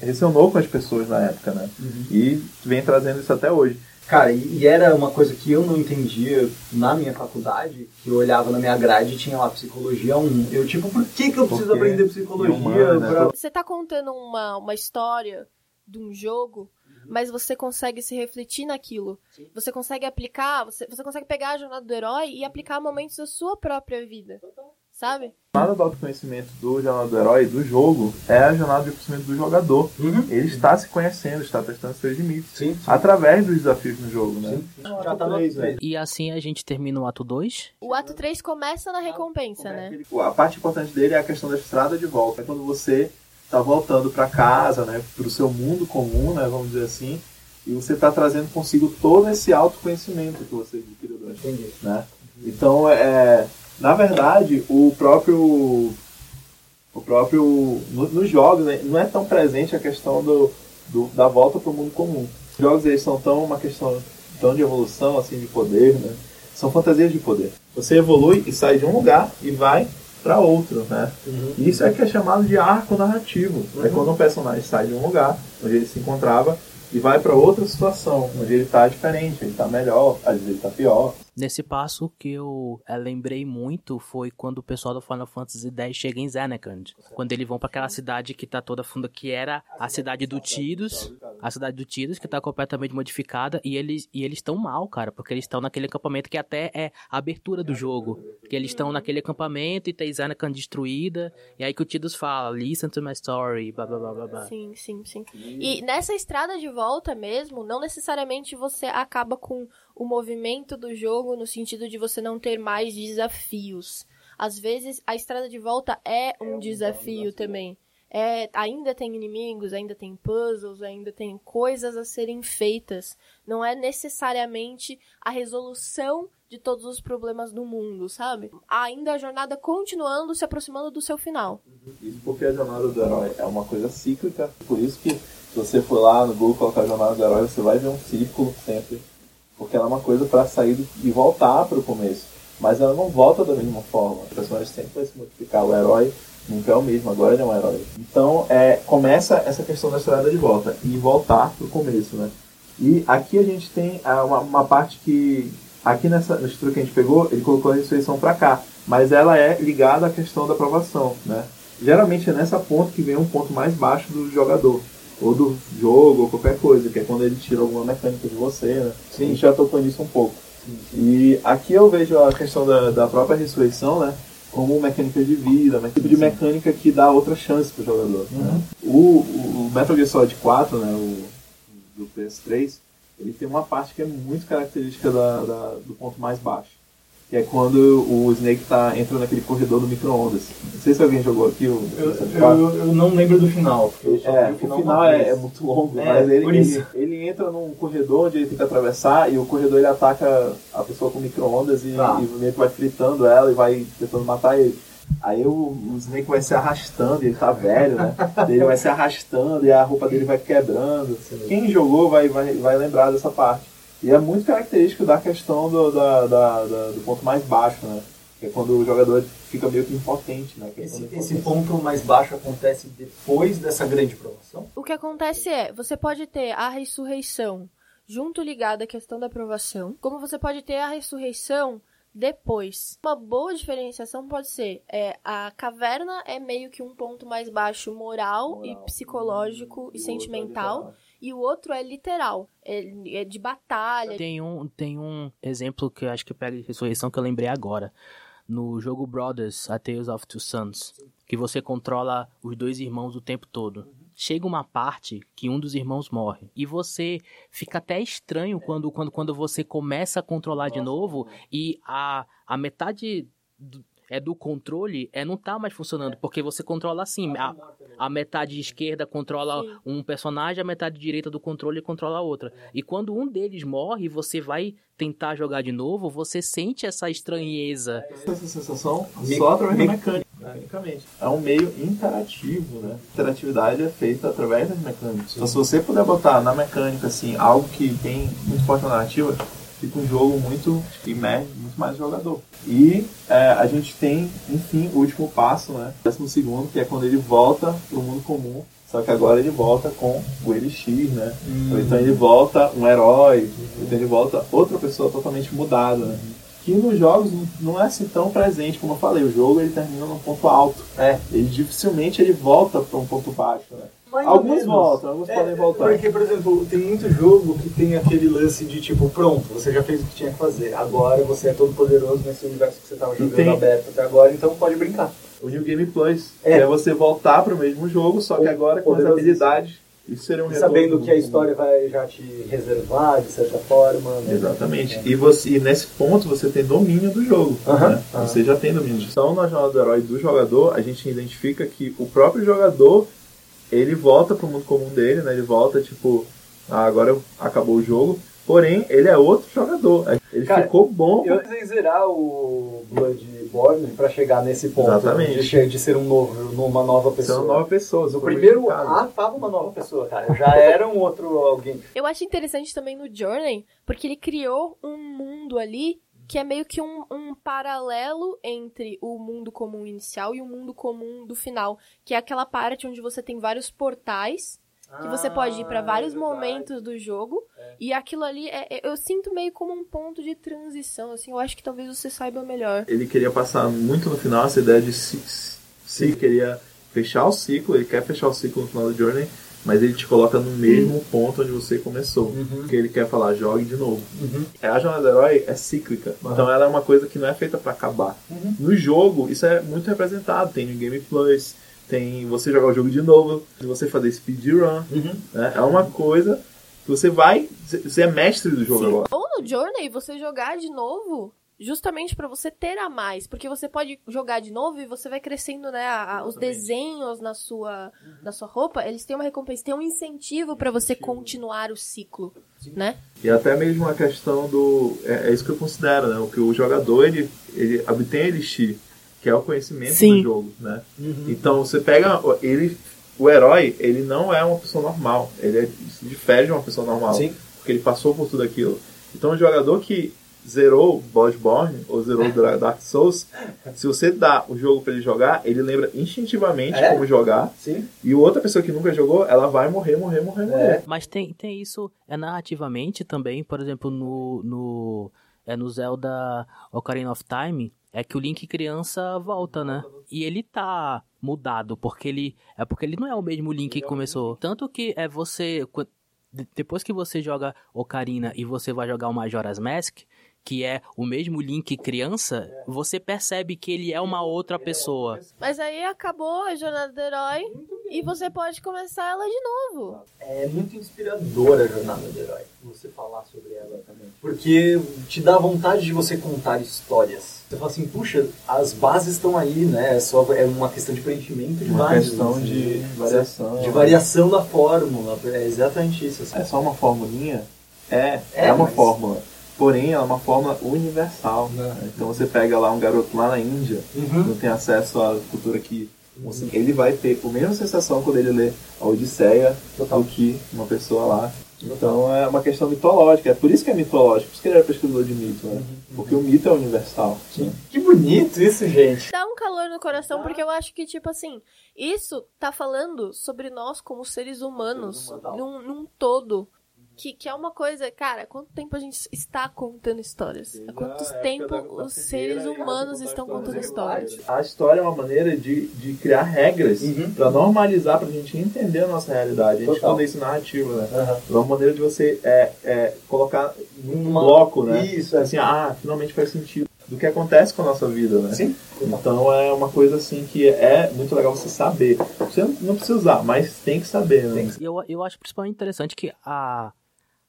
ressonou com as pessoas na época, né? Uhum. E vem trazendo isso até hoje. Cara, e, e, era uma coisa que eu não entendia na minha faculdade, que eu olhava na minha grade e tinha lá psicologia 1. Eu, tipo, por que, que eu preciso Porque aprender psicologia? Humana, pra... Você tá contando uma, uma história de um jogo, uhum. mas você consegue se refletir naquilo. Sim. Você consegue aplicar, você, você consegue pegar a jornada do herói e aplicar momentos da sua própria vida. Total sabe? A jornada do autoconhecimento do Jornada do Herói, do jogo, é a jornada de conhecimento do jogador. Uhum. Ele está se conhecendo, está testando seus limites. Sim, sim. Através dos desafios no jogo, né? Sim. Já tá 3, né? E assim a gente termina o ato 2. O ato 3 começa na recompensa, né? A parte importante dele é a questão da estrada de volta. É quando você está voltando para casa, né? Para o seu mundo comum, né? Vamos dizer assim. E você está trazendo consigo todo esse autoconhecimento que você adquiriu durante Entendi. né? Então, é, na verdade, o próprio. O próprio. Nos no jogos, né, não é tão presente a questão do, do da volta para o mundo comum. Os jogos eles são tão uma questão tão de evolução, assim, de poder, né? São fantasias de poder. Você evolui e sai de um lugar e vai para outro, né? Uhum. Isso é que é chamado de arco narrativo. É uhum. É quando um personagem sai de um lugar onde ele se encontrava e vai para outra situação, onde ele está diferente, ele está melhor, às vezes ele está pior. Nesse passo que eu é, lembrei muito foi quando o pessoal do Final Fantasy X chega em Zanarkand. Quando eles vão para aquela cidade que tá toda funda, que era a cidade do Tidus, a cidade do Tidus, que tá completamente modificada, e eles e eles estão mal, cara, porque eles estão naquele acampamento que até é a abertura do jogo. Que eles estão naquele acampamento e tem Zanarkand destruída, e aí que o Tidus fala, listen to my story, blá blá blá blá. Sim, sim, sim. E nessa estrada de volta mesmo, não necessariamente você acaba com o movimento do jogo no sentido de você não ter mais desafios. Às vezes, a estrada de volta é um desafio também. É, ainda tem inimigos, ainda tem puzzles, ainda tem coisas a serem feitas. Não é necessariamente a resolução de todos os problemas do mundo, sabe? Ainda a jornada continuando, se aproximando do seu final. Isso porque a jornada do herói é uma coisa cíclica, por isso que se você for lá no Google colocar a jornada do herói, você vai ver um círculo sempre porque ela é uma coisa para sair e voltar para o começo. Mas ela não volta da mesma forma. O personagem sempre vai se modificar. O herói nunca é o mesmo, agora ele é um herói. Então é, começa essa questão da estrada de volta e voltar para o começo, né? E aqui a gente tem ah, uma, uma parte que. Aqui nessa estrutura que a gente pegou, ele colocou a ressurreição para cá. Mas ela é ligada à questão da aprovação, né? Geralmente é nessa ponta que vem um ponto mais baixo do jogador ou do jogo, ou qualquer coisa, que é quando ele tira alguma mecânica de você, né? Sim. A gente já tocou nisso um pouco. Sim. E aqui eu vejo a questão da, da própria ressurreição, né? Como mecânica de vida, um tipo de mecânica que dá outra chance pro jogador. Uhum. Né? O, o Metal Gear Solid 4, né? O, do PS3, ele tem uma parte que é muito característica da, da do ponto mais baixo. Que é quando o Snake tá, entra naquele corredor do micro-ondas. Não sei se alguém jogou aqui o Eu, eu, eu não lembro do final. é, vi o final é, é muito longo, É, mas ele, ele, ele entra num corredor onde ele tem que atravessar e o corredor ele ataca a pessoa com micro-ondas e, Tá. e meio que vai fritando ela e vai tentando matar ele. Aí o, o Snake vai se arrastando, ele tá velho, né? <laughs> ele vai se arrastando e a roupa dele vai quebrando. Quem jogou vai, vai, vai lembrar dessa parte. E é muito característico da questão do, da, da- da- do ponto mais baixo, né? Que é quando o jogador fica meio que impotente, né? Que é Esse, quando esse ponto mais baixo acontece depois dessa grande promoção? O que acontece é, você pode ter a ressurreição junto ligada à questão da aprovação, como você pode ter a ressurreição depois. Uma boa diferenciação pode ser, é, a caverna é meio que um ponto mais baixo moral, e Moral. psicológico E e, o outro é sentimental. E o outro é literal, é, é de batalha. Tem um, tem um exemplo que eu acho que pega de ressurreição que eu lembrei agora. No jogo Brothers, A Tales of Two Sons, que você controla os dois irmãos o tempo todo. Chega uma parte que um dos irmãos morre. E você fica até estranho quando, quando, quando você começa a controlar de novo e a, a metade do, é do controle é não tá mais funcionando. Porque você controla assim. A, a metade esquerda controla Sim. um personagem, a metade direita do controle controla a outra. E quando um deles morre, você vai tentar jogar de novo, você sente essa estranheza. essa sensação Me- só através me- da mecânica. Tecnicamente. É um meio interativo, né? A interatividade é feita através das mecânicas. Então, se você puder botar na mecânica, assim, algo que tem muito forte na narrativa, fica um jogo muito imerso, muito mais jogador. E é, a gente tem, enfim, o último passo, né? Décimo segundo, que é quando ele volta pro mundo comum. Só que agora ele volta com o Elixir, né? Ou então ele volta um herói, então ele volta outra pessoa totalmente mudada, né? Que nos jogos não é assim tão presente, como eu falei, o jogo ele termina num ponto alto. É. Ele dificilmente ele volta para um ponto baixo, né? Mais Alguns menos. voltam, alguns É, podem voltar. Porque, por exemplo, tem muito jogo que tem aquele lance de tipo, pronto, você já fez o que tinha que fazer. Agora você é todo poderoso nesse universo que você estava jogando tem- aberto até agora, então pode brincar. O New Game Plus É. é, é você voltar para o mesmo jogo, só que agora com as habilidades. Isso seria um E sabendo que a história vai já te reservar de certa forma. né? Exatamente. E, você, e nesse ponto você tem domínio do jogo. Aham, né? aham. Você já tem domínio. Então, na jornada do herói do jogador, a gente identifica que o próprio jogador ele volta pro mundo comum dele, né? Ele volta tipo, ah, agora acabou o jogo. Porém, ele é outro jogador. Ele Cara, ficou bom. Eu precisei zerar o Bloodborne pra chegar nesse ponto Exatamente. de, de ser um novo, uma nova pessoa. uma nova pessoa. No primeiro modificado. A tava uma nova pessoa, cara. Já era um outro alguém. Eu acho interessante também no Journey, porque ele criou um mundo ali que é meio que um, um paralelo entre o mundo comum inicial e o mundo comum do final, que é aquela parte onde você tem vários portais que você pode ir pra vários momentos do jogo e aquilo ali é, é- eu sinto meio como um ponto de transição, assim, eu acho que talvez você saiba melhor. Ele queria passar muito no final essa ideia de se, se queria fechar o ciclo, ele quer fechar o ciclo no final do Journey, mas ele te coloca no mesmo ponto onde você começou. Porque ele quer falar, jogue de novo. É, A jornada do herói é cíclica, então ela é uma coisa que não é feita pra acabar. No jogo, isso é muito representado. Tem no Game Plus, tem você jogar o jogo de novo, você fazer speedrun. Né? É uma coisa que você vai. Você é mestre do jogo agora. Ou no Journey você jogar de novo, justamente pra você ter a mais, porque você pode jogar de novo e você vai crescendo, né, a- a- os desenhos na sua na sua roupa, eles têm uma recompensa, tem um incentivo pra você continuar o ciclo, né? E até mesmo a questão do. É, é isso que eu considero, né? O que o jogador ele, ele obtém elixir, que é o conhecimento Sim. do jogo, né? Então você pega. Ele, o herói, ele não é uma pessoa normal. Ele é, se difere de uma pessoa normal. Sim. Porque ele passou por tudo aquilo. Então o jogador que zerou Bloodborne ou zerou Dra- Dark Souls, se você dá o jogo pra ele jogar, ele lembra instintivamente É? como jogar. Sim. E outra pessoa que nunca jogou, ela vai morrer, morrer, morrer, morrer. Mas tem, tem isso é narrativamente também, por exemplo, no, no, é no Zelda Ocarina of Time, é que o Link criança volta, né? E ele tá mudado, porque ele é porque ele não é o mesmo Link que começou. Tanto que é você depois que você joga Ocarina e você vai jogar o Majora's Mask, que é o mesmo Link criança, você percebe que ele é uma outra pessoa. Mas aí acabou a jornada do herói e você pode começar ela de novo. É muito inspiradora a jornada do herói. Você falar sobre ela. Porque te dá vontade de você contar histórias. Você fala assim, puxa, as bases estão aí, né? É, só, é uma questão de preenchimento de Uma bases. questão assim, de né? variação. De variação da fórmula. É exatamente isso. assim. É só uma formulinha? É, É, é, uma mas- fórmula. Porém, ela é uma fórmula universal. Né. Então você pega lá um garoto lá na Índia, Uhum. não tem acesso à cultura aqui. Assim, ele vai ter a mesma sensação quando ele lê a Odisseia Total. do que uma pessoa lá. Então é uma questão mitológica. É por isso que é mitológico, por isso que ele é pesquisador de mito, né? Porque o mito é universal. né? Que bonito isso, gente. Dá um calor no coração, porque eu acho que, tipo assim, isso tá falando sobre nós como seres humanos, num, num todo. Que, que é uma coisa, cara, quanto tempo a gente está contando histórias? Há quanto a tempo época da- da os seres humanos estão histórias. contando histórias? A história é uma maneira de, de criar regras Uhum. pra normalizar, pra gente entender a nossa realidade. A gente Total. isso narrativo, né? Aham. É uma maneira de você é, é, colocar num Uma- bloco, né? Isso, é. Assim, ah, finalmente faz sentido do que acontece com a nossa vida, né? Sim. Então é uma coisa assim que é muito legal você saber. Você não precisa usar, mas tem que saber, né? E eu, eu acho principalmente interessante que a,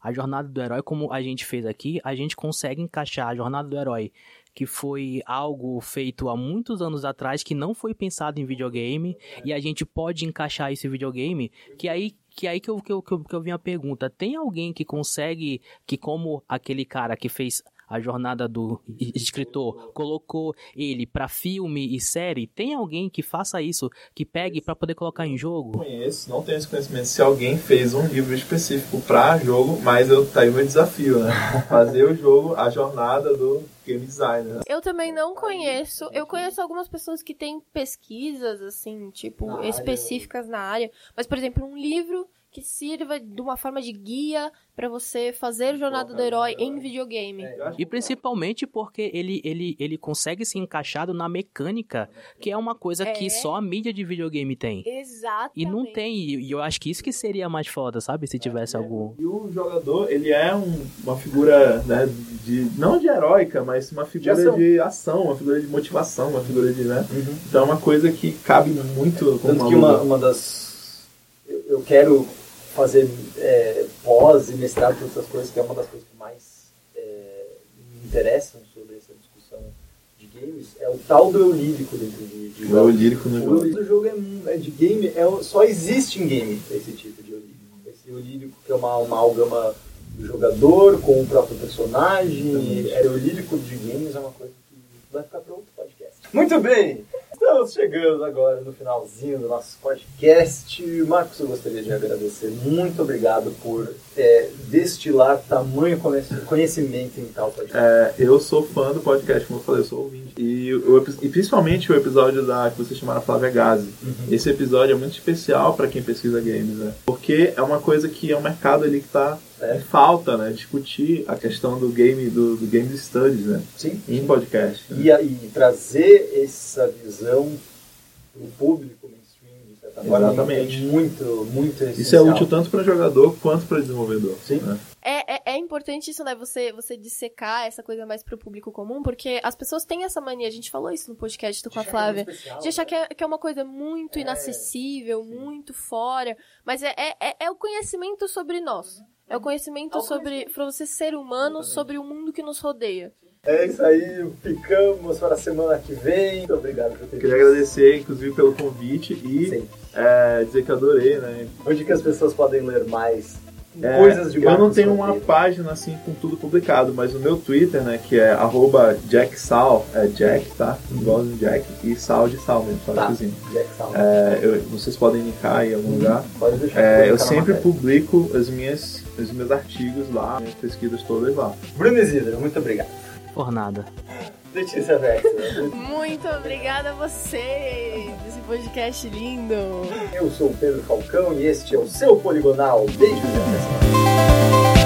a jornada do herói, como a gente fez aqui, a gente consegue encaixar a jornada do herói, que foi algo feito há muitos anos atrás, que não foi pensado em videogame, e a gente pode encaixar esse videogame, que aí que aí que eu, que eu, que eu, que eu a pergunta, tem alguém que consegue, que como aquele cara que fez a jornada do escritor, colocou ele pra filme e série, tem alguém que faça isso, que pegue pra poder colocar em jogo? conheço, não tenho esse conhecimento se alguém fez um livro específico para jogo, mas eu tá aí o meu desafio, né? <laughs> Fazer o jogo, a jornada do game designer. né? Eu também não conheço. Eu conheço algumas pessoas que têm pesquisas, assim, tipo, Na área. específicas na área. Mas, por exemplo, um livro que sirva de uma forma de guia pra você fazer Jornada do Herói em videogame. E principalmente porque ele, ele, ele consegue se encaixado na mecânica, que é uma coisa É. que só a mídia de videogame tem. Exatamente. E não tem, e eu acho que isso que seria mais foda, sabe? Se tivesse algum. E o jogador, ele é um- uma figura, né, de, não de heróica, mas uma figura De de ação. ação. uma figura de motivação, uma figura de, né? Então é uma coisa que cabe muito com Tanto uma que uma, uma das. Eu, eu quero fazer é, pós e mestrado e outras coisas, que é uma das coisas que mais é, me interessam sobre essa discussão de games, é o tal do eu lírico dentro de, de O jogos. lírico no O jogo. eu do jogo é, é de game, é, o- só existe em game esse tipo de eu lírico. Esse eu lírico que é uma amálgama do jogador com o próprio personagem. É eu lírico de games é uma coisa que vai ficar para outro podcast. Muito bem! Estamos chegando agora no finalzinho do nosso podcast. Marcos, eu gostaria de agradecer. Muito obrigado por é, destilar tamanho conhec- conhecimento em tal podcast. É, eu sou fã do podcast, como eu falei, eu sou ouvinte. E, e principalmente o episódio da que vocês chamaram Flávia Gazi. Esse episódio é muito especial para quem pesquisa games, né? Porque é uma coisa que é um mercado ali que tá É. em falta, né? Discutir a questão do game, do, do game studies, né? Sim. Em podcast. né? E, a- e trazer essa visão para o público mainstream, de certa forma, Exatamente. é muito, muito Isso é essencial. útil tanto para jogador quanto para desenvolvedor. Sim. né? É, é, é importante isso, né? Você, você dissecar essa coisa mais pro público comum, porque as pessoas têm essa mania, a gente falou isso no podcast do com a Flávia, de achar que é, que é uma coisa muito inacessível, muito fora, mas é, é, é- é o conhecimento sobre nós. É o conhecimento sobre pra você ser humano, sobre o mundo que nos rodeia. É isso aí, ficamos para a semana que vem. Muito obrigado por ter Queria agradecer, inclusive, pelo convite e é, dizer que adorei, né? Onde que as pessoas podem ler mais É, coisas de eu não tenho uma página assim com tudo publicado, mas o meu Twitter, né, que é arroba jacksal, é Jack, tá? Igualzinho Jack, e sal de sal mesmo, sal de Tá. cozinha. Jack Salma. É, eu- vocês podem linkar aí em algum lugar. Pode deixar É, eu sempre publico as minhas, os meus artigos lá, minhas pesquisas todas lá. Bruno Isidro, muito obrigado. Por nada. Letícia Vexa, Muito obrigada a vocês! Esse podcast lindo! eu sou o Pedro Falcão e este é o seu Poligonal. Beijos e até.